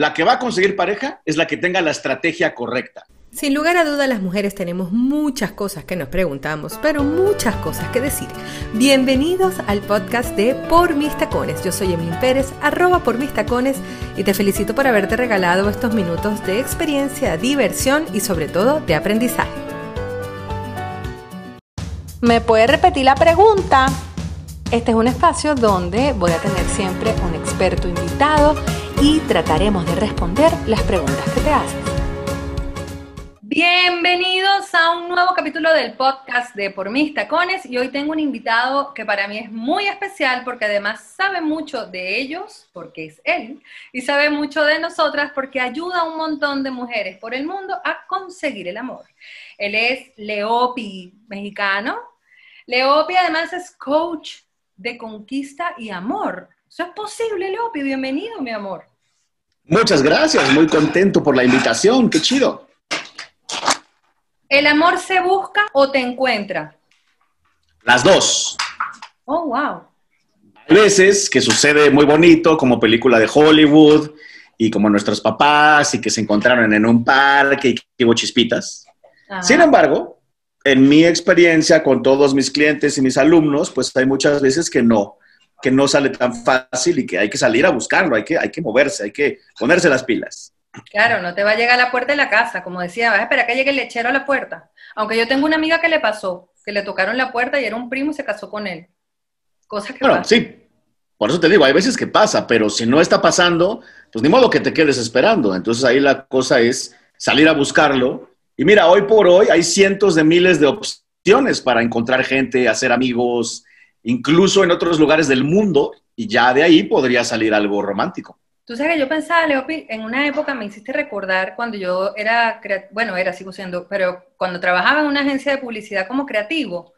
la que va a conseguir pareja es la que tenga la estrategia correcta. Sin lugar a duda, las mujeres tenemos muchas cosas que nos preguntamos, pero muchas cosas que decir. Bienvenidos al podcast de Por Mis Tacones. Yo soy Emil Pérez, arroba por mis tacones, y te felicito por haberte regalado estos minutos de experiencia, diversión y sobre todo de aprendizaje. ¿Me puede repetir la pregunta? Este es un espacio donde voy a tener siempre un experto invitado y trataremos de responder las preguntas que te haces. Bienvenidos a un nuevo capítulo del podcast de Por mis tacones y hoy tengo un invitado que para mí es muy especial porque además sabe mucho de ellos, porque es él, y sabe mucho de nosotras porque ayuda a un montón de mujeres por el mundo a conseguir el amor. Él es Leopi, mexicano. Leopi además es coach de conquista y amor. ¿Eso es posible, Leopi? Bienvenido, mi amor. Muchas gracias, muy contento por la invitación, qué chido. ¿El amor se busca o te encuentra? Las dos. Oh, wow. Hay veces que sucede muy bonito, como película de Hollywood, y como nuestros papás, y que se encontraron en un parque y que hubo chispitas. Sin embargo, en mi experiencia con todos mis clientes y mis alumnos, pues hay muchas veces que no, que no sale tan fácil y que hay que salir a buscarlo, hay que, hay que moverse, hay que ponerse las pilas. Claro, no te va a llegar a la puerta de la casa, como decía, vas a esperar que llegue el lechero a la puerta. Aunque yo tengo una amiga que le pasó, que le tocaron la puerta y era un primo y se casó con él. Cosa que bueno, sí, por eso te digo, hay veces que pasa, pero si no está pasando, pues ni modo que te quedes esperando. Entonces ahí la cosa es salir a buscarlo. Y mira, hoy por hoy hay cientos de miles de opciones para encontrar gente, hacer amigos, incluso en otros lugares del mundo, y ya de ahí podría salir algo romántico. Tú sabes que yo pensaba, Leopi, en una época me hiciste recordar cuando yo era, bueno, era, sigo siendo, pero cuando trabajaba en una agencia de publicidad como creativo,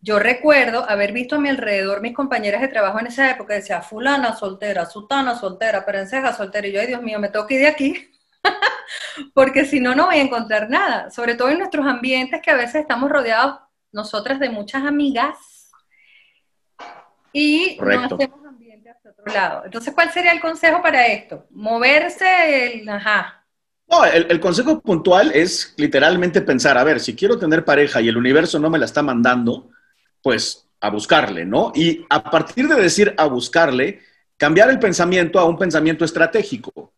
yo recuerdo haber visto a mi alrededor mis compañeras de trabajo en esa época, decía, fulana soltera, sutana soltera, perenceja soltera, y yo, ay Dios mío, me tengo que ir de aquí, porque si no, no voy a encontrar nada, sobre todo en nuestros ambientes que a veces estamos rodeados nosotras de muchas amigas y no hacemos otro lado. Entonces, ¿cuál sería el consejo para esto? Moverse, el, ajá. No, el, consejo puntual es literalmente pensar, a ver, si quiero tener pareja y el universo no me la está mandando, pues a buscarle, ¿no? Y a partir de decir a buscarle, cambiar el pensamiento a un pensamiento estratégico,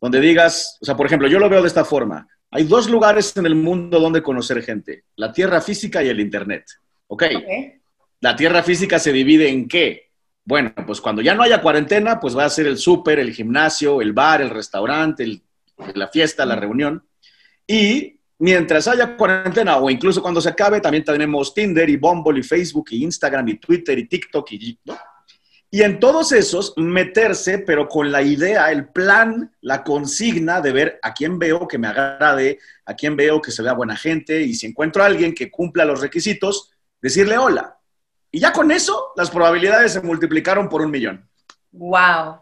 donde digas, o sea, por ejemplo, yo lo veo de esta forma. Hay dos lugares en el mundo donde conocer gente, la tierra física y el Internet. ¿Ok? okay. La tierra física se divide en qué? Bueno, pues cuando ya no haya cuarentena, pues va a ser el súper, el gimnasio, el bar, el restaurante, la fiesta, la reunión. Y mientras haya cuarentena o incluso cuando se acabe, también tenemos Tinder y Bumble y Facebook y Instagram y Twitter y TikTok y... Y en todos esos, meterse, pero con la idea, el plan, la consigna de ver a quién veo que me agrade, a quién veo que se vea buena gente, y si encuentro a alguien que cumpla los requisitos, decirle hola. Y ya con eso, las probabilidades se multiplicaron por un millón. ¡Wow!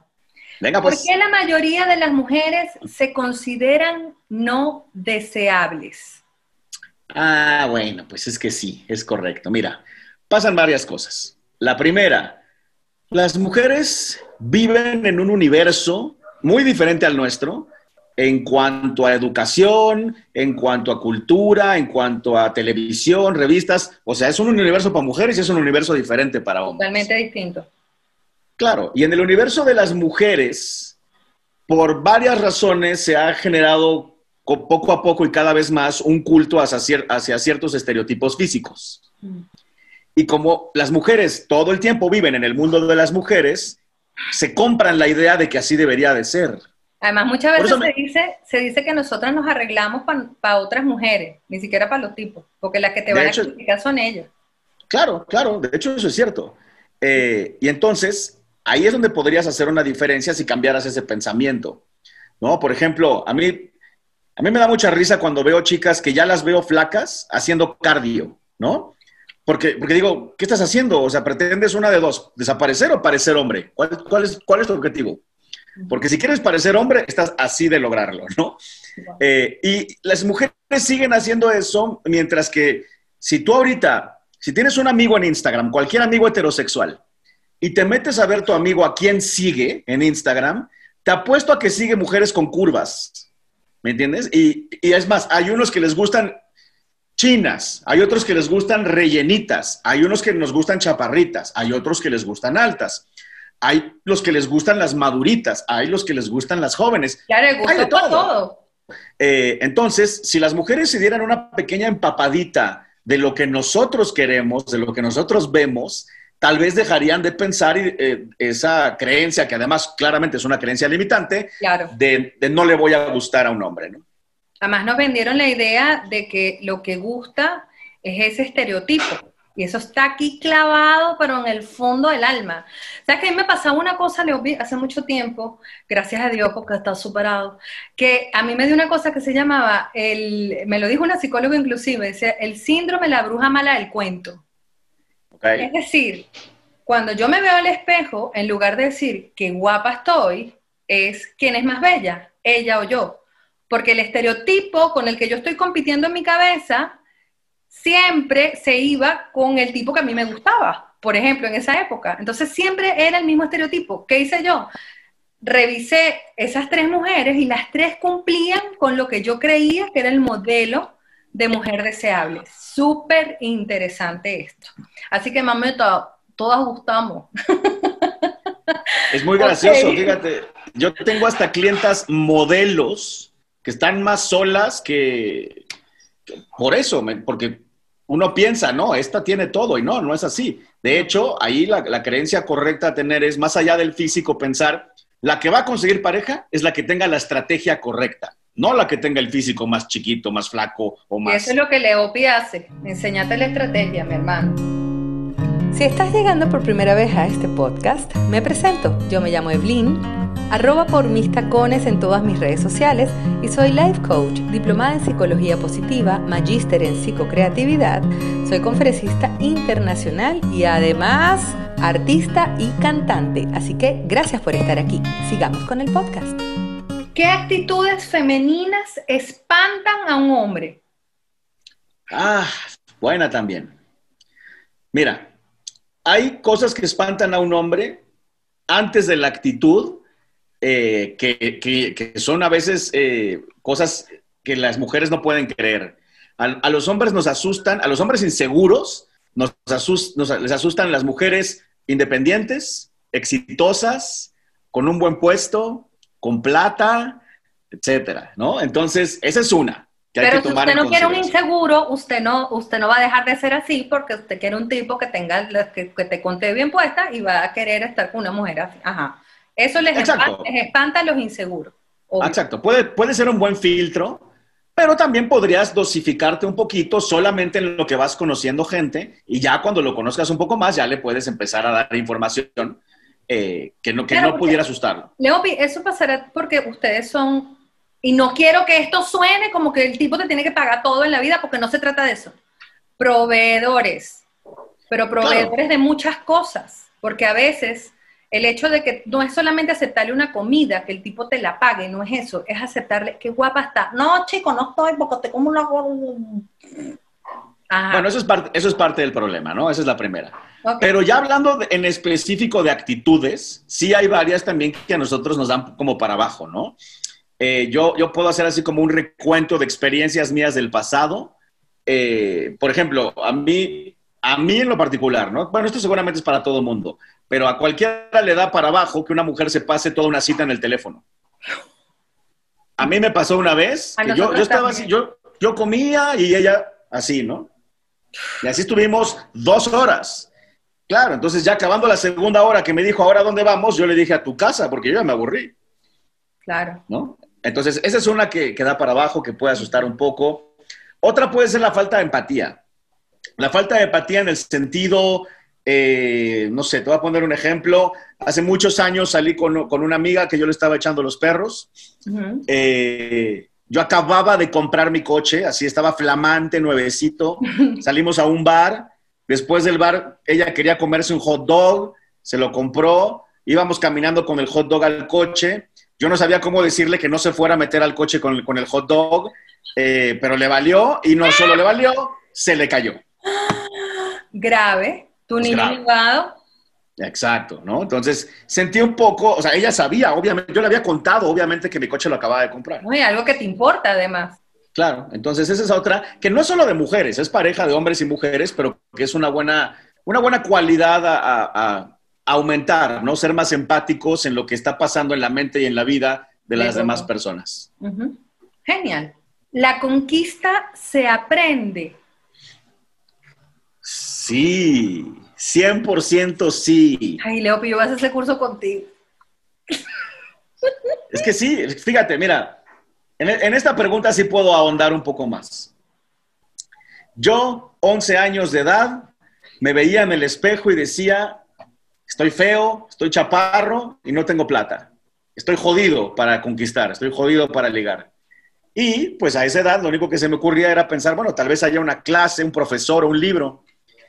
Venga, pues. ¿Por qué la mayoría de las mujeres se consideran no deseables? Ah, bueno, pues es que sí, es correcto. Mira, pasan varias cosas. La primera, las mujeres viven en un universo muy diferente al nuestro, en cuanto a educación, en cuanto a cultura, en cuanto a televisión, revistas. O sea, es un universo para mujeres y es un universo diferente para hombres. Totalmente distinto. Claro, y en el universo de las mujeres, por varias razones se ha generado poco a poco y cada vez más un culto hacia, ciertos estereotipos físicos. Mm. Y como las mujeres todo el tiempo viven en el mundo de las mujeres, se compran la idea de que así debería de ser. Además, muchas veces se, dice, se dice que nosotras nos arreglamos para otras mujeres, ni siquiera para los tipos, porque las que te van a criticar son ellas. Claro, claro, de hecho eso es cierto. Eh, y entonces, ahí es donde podrías hacer una diferencia si cambiaras ese pensamiento. ¿No? Por ejemplo, a mí, a mí me da mucha risa cuando veo chicas que ya las veo flacas haciendo cardio, ¿no? Porque, porque digo, ¿qué estás haciendo? O sea, pretendes una de dos, desaparecer o parecer hombre. ¿Cuál, cuál, es, cuál es tu objetivo? Porque si quieres parecer hombre, estás así de lograrlo, ¿no? Eh, y las mujeres siguen haciendo eso, mientras que si tú ahorita, si tienes un amigo en Instagram, cualquier amigo heterosexual, y te metes a ver tu amigo a quién sigue en Instagram, te apuesto a que sigue mujeres con curvas, ¿me entiendes? Y, y es más, hay unos que les gustan chinas, hay otros que les gustan rellenitas, hay unos que nos gustan chaparritas, hay otros que les gustan altas. Hay los que les gustan las maduritas, hay los que les gustan las jóvenes. Ya le gusta Hay de todo. todo. Eh, entonces, si las mujeres se dieran una pequeña empapadita de lo que nosotros queremos, de lo que nosotros vemos, tal vez dejarían de pensar eh, esa creencia, que además claramente es una creencia limitante, Claro. de, de no le voy a gustar a un hombre. ¿no? Además nos vendieron la idea de que lo que gusta es ese estereotipo. Y eso está aquí clavado, pero en el fondo del alma. ¿Sabes que a mí me pasaba una cosa, Leo, hace mucho tiempo, gracias a Dios porque está superado, que a mí me dio una cosa que se llamaba, el, me lo dijo una psicóloga inclusive, decía, el síndrome de la bruja mala del cuento. Es decir, cuando yo me veo al espejo, en lugar de decir qué guapa estoy, es quién es más bella, ella o yo. Porque el estereotipo con el que yo estoy compitiendo en mi cabeza siempre se iba con el tipo que a mí me gustaba, por ejemplo, en esa época. Entonces siempre era el mismo estereotipo. ¿Qué hice yo? Revisé esas tres mujeres y las tres cumplían con lo que yo creía que era el modelo de mujer deseable. Súper interesante esto. Así que, mameta, todas gustamos. Es muy gracioso, Ok. fíjate. Yo tengo hasta clientas modelos que están más solas que- por eso, me- porque uno piensa, no, esta tiene todo y no, no es así. De hecho, ahí la, la creencia correcta a tener es más allá del físico pensar, la que va a conseguir pareja es la que tenga la estrategia correcta, no la que tenga el físico más chiquito, más flaco o más. eso es lo que Leopi hace. Enseñate la estrategia, mi hermano. Si estás llegando por primera vez a este podcast, me presento. Yo me llamo Evelyn, arroba por mis tacones en todas mis redes sociales y soy life coach, diplomada en psicología positiva, magíster en psicocreatividad, soy conferencista internacional y además artista y cantante. Así que gracias por estar aquí. Sigamos con el podcast. ¿Qué actitudes femeninas espantan a un hombre? Ah, buena también. Mira, hay cosas que espantan a un hombre antes de la actitud, eh, que, que- que son a veces eh, cosas que las mujeres no pueden creer. A, a los hombres nos asustan, a los hombres inseguros nos asus- nos- les asustan las mujeres independientes, exitosas, con un buen puesto, con plata, etcétera, ¿no? Entonces, esa es una. Que hay Pero que si tomar usted en no quiere un inseguro, usted no, usted no va a dejar de ser así porque usted quiere un tipo que tenga, que, que te conté bien puesta y va a querer estar con una mujer así. Ajá. Eso les, espanta, les espanta a los inseguros. obvio. Exacto, puede, puede ser un buen filtro, pero también podrías dosificarte un poquito solamente en lo que vas conociendo gente y ya cuando lo conozcas un poco más ya le puedes empezar a dar información eh, que no, que Claro, no pudiera asustarlo. Leopi, eso pasará porque ustedes son, y no quiero que esto suene como que el tipo te tiene que pagar todo en la vida, porque no se trata de eso. Proveedores, pero proveedores de muchas cosas, porque a veces el hecho de que no es solamente aceptarle una comida, que el tipo te la pague, no es eso, es aceptarle, qué guapa está. No, chico, no estoy porque te como una... Ajá, Bueno, eso es, parte, eso es parte del problema, ¿no? Esa es la primera. ok. Pero ya hablando de- en específico de actitudes, sí hay varias también que a nosotros nos dan como para abajo, ¿no? Eh, yo, yo puedo hacer así como un recuento de experiencias mías del pasado. Eh, por ejemplo, a mí, a mí en lo particular, ¿no? Bueno, esto seguramente es para todo el mundo, pero a cualquiera le da para abajo que una mujer se pase toda una cita en el teléfono. A mí me pasó una vez que yo, yo estaba también. así, yo, yo comía y ella así, ¿no? Y así estuvimos dos horas. Claro, entonces ya acabando la segunda hora que me dijo, ¿ahora dónde vamos? Yo le dije a tu casa, porque yo ya me aburrí, Claro. ¿no? Entonces, esa es una que, que da para abajo, que puede asustar un poco. Otra puede ser la falta de empatía. La falta de empatía en el sentido, eh, no sé, te voy a poner un ejemplo. Hace muchos años salí con, con una amiga que yo le estaba echando los perros. Eh, yo acababa de comprar mi coche, así estaba flamante, nuevecito. Salimos a un bar. Después del bar, ella quería comerse un hot dog, se lo compró. Íbamos caminando con el hot dog al coche. Yo no sabía cómo decirle que no se fuera a meter al coche con, con el hot dog, eh, pero le valió y no solo le valió, se le cayó. Grave. Tu Es niño grave. mimado. Exacto, ¿no? Entonces sentí un poco, o sea, ella sabía, obviamente, yo le había contado, obviamente, que mi coche lo acababa de comprar. Oye, algo que te importa además. Claro, entonces esa es otra, que no es solo de mujeres, es pareja de hombres y mujeres, pero que es una buena, una buena cualidad a, aumentar, ¿no? Ser más empáticos en lo que está pasando en la mente y en la vida de las demás personas. Genial. La conquista se aprende. Sí, 100% sí. Ay, Leo, yo voy a hacer ese curso contigo. Es que sí, fíjate, mira, en, esta pregunta sí puedo ahondar un poco más. Yo, 11 años de edad, me veía en el espejo y decía, estoy feo, estoy chaparro y no tengo plata. Estoy jodido para conquistar, estoy jodido para ligar. Y pues a esa edad lo único que se me ocurría era pensar, bueno, tal vez haya una clase, un profesor o un libro.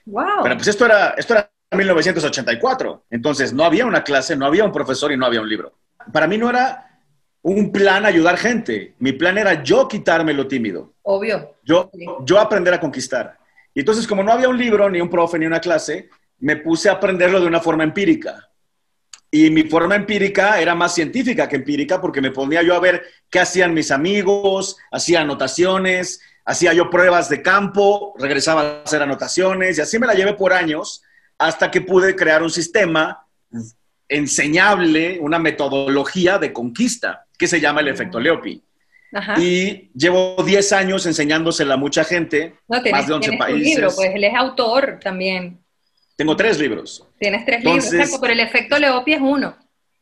Wow. Pero pues esto era, esto era 1984. Entonces no había una clase, no había un profesor y no había un libro. Para mí no era un plan ayudar gente. Mi plan era yo quitarme lo tímido. Obvio. Yo, yo aprender a conquistar. Y entonces, como no había un libro, ni un profe, ni una clase, me puse a aprenderlo de una forma empírica. Y mi forma empírica era más científica que empírica porque me ponía yo a ver qué hacían mis amigos, hacía anotaciones, hacía yo pruebas de campo, regresaba a hacer anotaciones y así me la llevé por años hasta que pude crear un sistema enseñable, una metodología de conquista que se llama el efecto Leopi. Y llevo 10 años enseñándosela a mucha gente, más de 11 países. libro, pues él es autor también. Tengo tres libros. Tienes tres libros, pero el efecto Leopi es uno.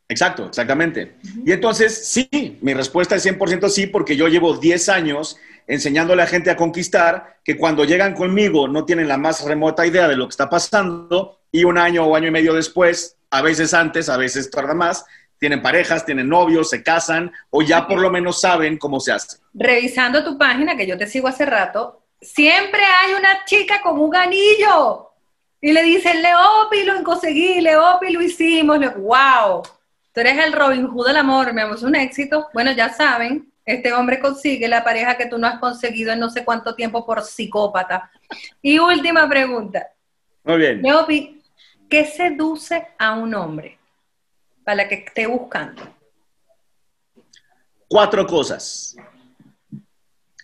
Exacto, exactamente. Y entonces, sí, mi respuesta es 100% sí, porque yo llevo 10 años enseñándole a la gente a conquistar, que cuando llegan conmigo no tienen la más remota idea de lo que está pasando, y un año o año y medio después, a veces antes, a veces tarda más, tienen parejas, tienen novios, se casan o ya por lo menos saben cómo se hace. Revisando tu página, que yo te sigo hace rato, siempre hay una chica con un anillo y le dicen, Leopi, lo conseguí, Leopi, lo hicimos, wow, tú eres el Robin Hood del amor, me es un éxito. Bueno, ya saben, este hombre consigue la pareja que tú no has conseguido en no sé cuánto tiempo por psicópata. Y última pregunta. Muy bien. Leopi, ¿qué seduce a un hombre? para que esté buscando? Cuatro cosas.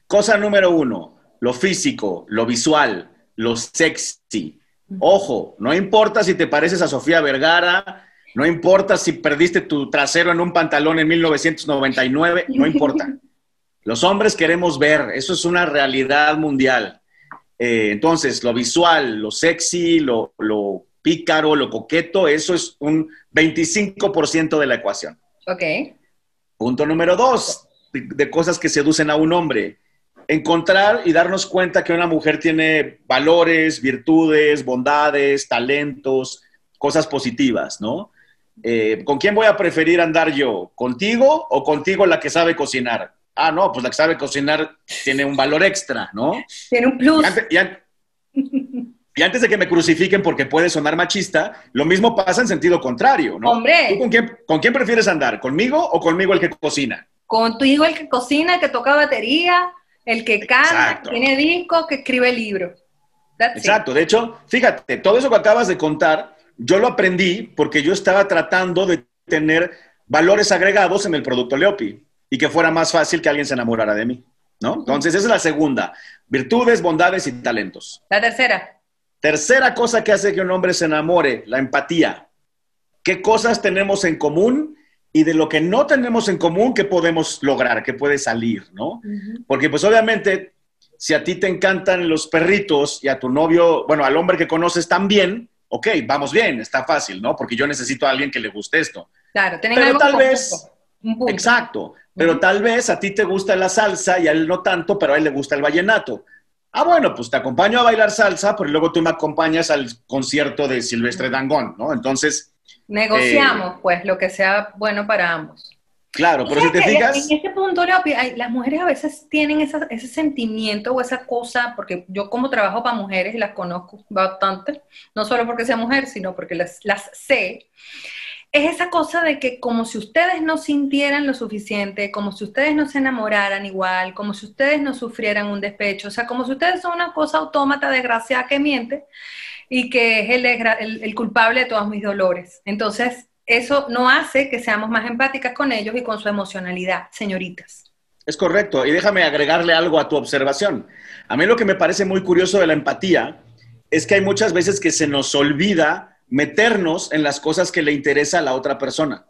Cosa número uno, lo físico, lo visual, lo sexy. Ojo, no importa si te pareces a Sofía Vergara, no importa si perdiste tu trasero en un pantalón en 1999, no importa. Los hombres queremos ver, eso es una realidad mundial. Eh, entonces, lo visual, lo sexy, lo, lo pícaro, lo coqueto, eso es un 25% de la ecuación. Ok. Punto número dos, de, cosas que seducen a un hombre. Encontrar y darnos cuenta que una mujer tiene valores, virtudes, bondades, talentos, cosas positivas, ¿no? Eh, ¿Con quién voy a preferir andar yo? ¿Contigo o contigo la que sabe cocinar? Ah, no, pues la que sabe cocinar tiene un valor extra, ¿no? Tiene un plus. Y antes de que me crucifiquen porque puede sonar machista, lo mismo pasa en sentido contrario, ¿no? Hombre. ¿Tú con quién, con quién prefieres andar? ¿Conmigo o conmigo el que cocina? Contigo el que cocina, el que toca batería, el que canta, tiene discos, que escribe libros. Exacto. De hecho, fíjate, todo eso que acabas de contar, yo lo aprendí porque yo estaba tratando de tener valores agregados en el producto Leopi y que fuera más fácil que alguien se enamorara de mí, ¿no? Entonces, esa es la segunda. Virtudes, bondades y talentos. La tercera. Tercera cosa que hace que un hombre se enamore, la empatía. ¿Qué cosas tenemos en común y de lo que no tenemos en común, qué podemos lograr, qué puede salir, ¿no? Porque pues obviamente, si a ti te encantan los perritos y a tu novio, bueno, al hombre que conoces también, ok, vamos bien, está fácil, ¿no? Porque yo necesito a alguien que le guste esto. Claro, pero tal vez, exacto, pero tal vez a ti te gusta la salsa y a él no tanto, pero a él le gusta el vallenato. Ah, bueno, pues te acompaño a bailar salsa, pero luego tú me acompañas al concierto de Silvestre Dangón, ¿no? Entonces... Negociamos, eh, pues, lo que sea bueno para ambos. Claro, pero si te fijas... En este punto, las mujeres a veces tienen ese sentimiento o esa cosa, porque yo como trabajo para mujeres y las conozco bastante, no solo porque sea mujer, sino porque las, las sé, es esa cosa de que como si ustedes no sintieran lo suficiente, como si ustedes no se enamoraran igual, como si ustedes no sufrieran un despecho, o sea, como si ustedes son una cosa autómata desgraciada que miente y que es el, el culpable de todos mis dolores. Entonces, eso no hace que seamos más empáticas con ellos y con su emocionalidad, señoritas. Es correcto. Y déjame agregarle algo a tu observación. A mí lo que me parece muy curioso de la empatía es que hay muchas veces que se nos olvida meternos en las cosas que le interesa a la otra persona.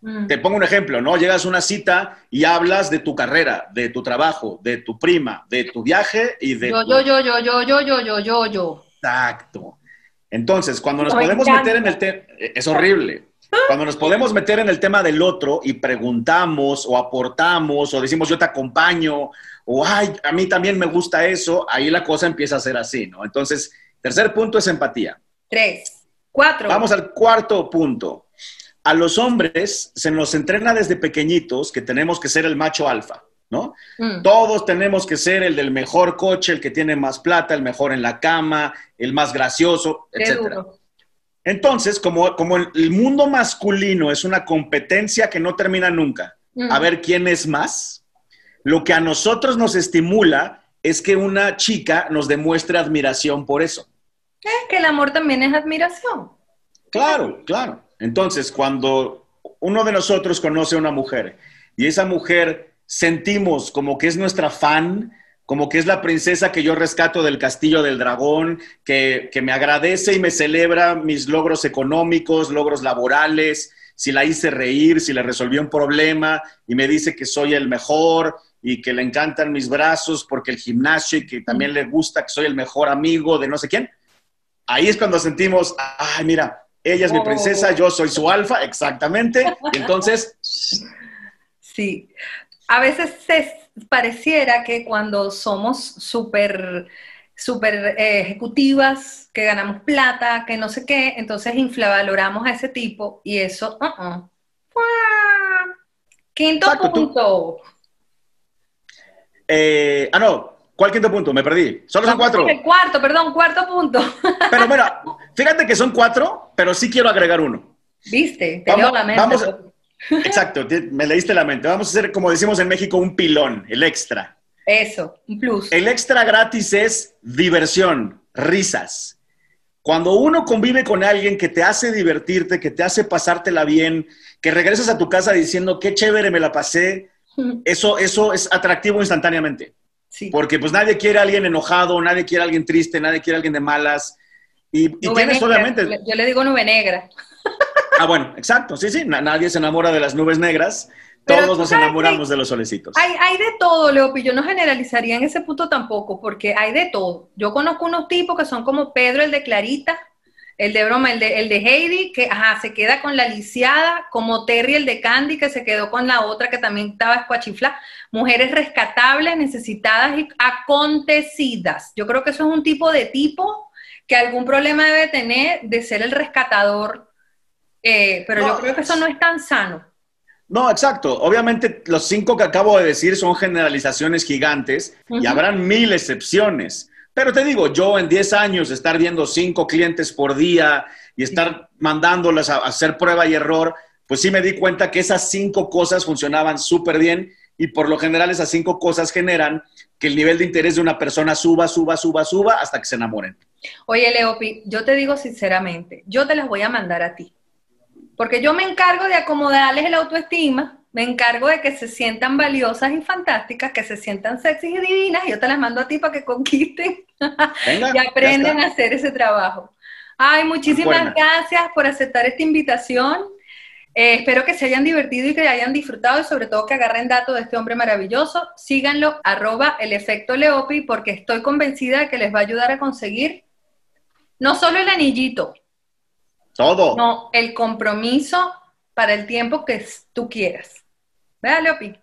Mm. Te pongo un ejemplo, ¿no? Llegas a una cita y hablas de tu carrera, de tu trabajo, de tu prima, de tu viaje y de... Yo, yo, yo, yo, yo, yo, yo, yo, yo, yo. Exacto. Entonces, cuando nos podemos meter en el tema... Es horrible. Cuando nos podemos meter en el tema del otro y preguntamos o aportamos o decimos yo te acompaño o ay, a mí también me gusta eso, ahí la cosa empieza a ser así, ¿no? Entonces, tercer punto es empatía. Tres, cuatro. Vamos al cuarto punto. A los hombres se nos entrena desde pequeñitos que tenemos que ser el macho alfa, ¿no? Mm. Todos tenemos que ser el del mejor coche, el que tiene más plata, el mejor en la cama, el más gracioso, etc. Entonces, como, como el mundo masculino es una competencia que no termina nunca, a ver quién es más, lo que a nosotros nos estimula es que una chica nos demuestre admiración por eso. Es que el amor también es admiración. Claro, claro. Entonces, cuando uno de nosotros conoce a una mujer y esa mujer sentimos como que es nuestra fan, como que es la princesa que yo rescato del castillo del dragón, que, me agradece y me celebra mis logros económicos, logros laborales, si la hice reír, si le resolví un problema y me dice que soy el mejor y que le encantan mis brazos porque el gimnasio y que también le gusta que soy el mejor amigo de no sé quién. Ahí es cuando sentimos, ay, mira, ella es mi princesa, yo soy su alfa, exactamente. Y entonces... Sí, a veces se pareciera que cuando somos súper super, eh, ejecutivas, que ganamos plata, que no sé qué, entonces inflavaloramos a ese tipo y eso, uh Quinto punto. Eh, ah, no, ¿cuál quinto punto? Me perdí. Solo son cuatro. El cuarto, perdón, cuarto punto. Pero mira, fíjate que son cuatro, pero sí quiero agregar uno. ¿Viste? Te vamos, la mente. Vamos, Exacto, me leíste la mente. Vamos a hacer, como decimos en México, un pilón, el extra. Eso, un plus. El extra gratis es diversión, risas. Cuando uno convive con alguien que te hace divertirte, que te hace pasártela bien, que regresas a tu casa diciendo qué chévere me la pasé, eso, eso es atractivo instantáneamente. Sí. Porque pues nadie quiere a alguien enojado, nadie quiere a alguien triste, nadie quiere a alguien de malas. Y, y tienes obviamente... Yo le digo nube negra. Ah, bueno, exacto, sí, sí, nadie se enamora de las nubes negras, todos nos enamoramos de los solecitos. Hay, hay de todo, Leopi, yo no generalizaría en ese punto tampoco, porque hay de todo. Yo conozco unos tipos que son como Pedro, el de Clarita, el de broma, el de, el de Heidi, que ajá, se queda con la lisiada, como Terry, el de Candy, que se quedó con la otra que también estaba escuachifla. Mujeres rescatables, necesitadas y acontecidas. Yo creo que eso es un tipo de tipo que algún problema debe tener de ser el rescatador eh, pero yo creo que eso no es tan sano. No, exacto. Obviamente los cinco que acabo de decir son generalizaciones gigantes y habrán mil excepciones. Pero te digo, yo en 10 años estar viendo cinco clientes por día y estar mandándolas a hacer prueba y error, pues sí me di cuenta que esas cinco cosas funcionaban súper bien y por lo general esas cinco cosas generan que el nivel de interés de una persona suba, suba, suba, suba hasta que se enamoren. Oye, Leopi, yo te digo sinceramente, yo te las voy a mandar a ti. Porque yo me encargo de acomodarles el autoestima, me encargo de que se sientan valiosas y fantásticas, que se sientan sexys y divinas, y yo te las mando a ti para que conquisten y aprendan a hacer ese trabajo. Ay, muchísimas gracias por aceptar esta invitación. Eh, espero que se hayan divertido y que hayan disfrutado y sobre todo que agarren datos de este hombre maravilloso. Síganlo, arroba el efecto Leopi, porque estoy convencida de que les va a ayudar a conseguir no solo el anillito, todo. No, el compromiso para el tiempo que tú quieras. ¿Verdad, Leopi?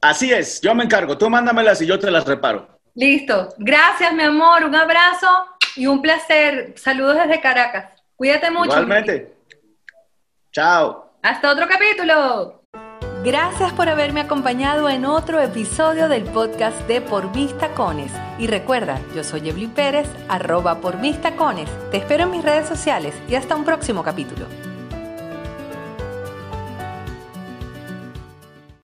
Así es, yo me encargo. Tú mándamelas y yo te las reparo. Listo. Gracias, mi amor. Un abrazo y un placer. Saludos desde Caracas. Cuídate mucho. Igualmente. Chao. Hasta otro capítulo. Gracias por haberme acompañado en otro episodio del podcast de Por Mis Tacones. Y recuerda, yo soy Evelyn Pérez, arroba por mis tacones. Te espero en mis redes sociales y hasta un próximo capítulo.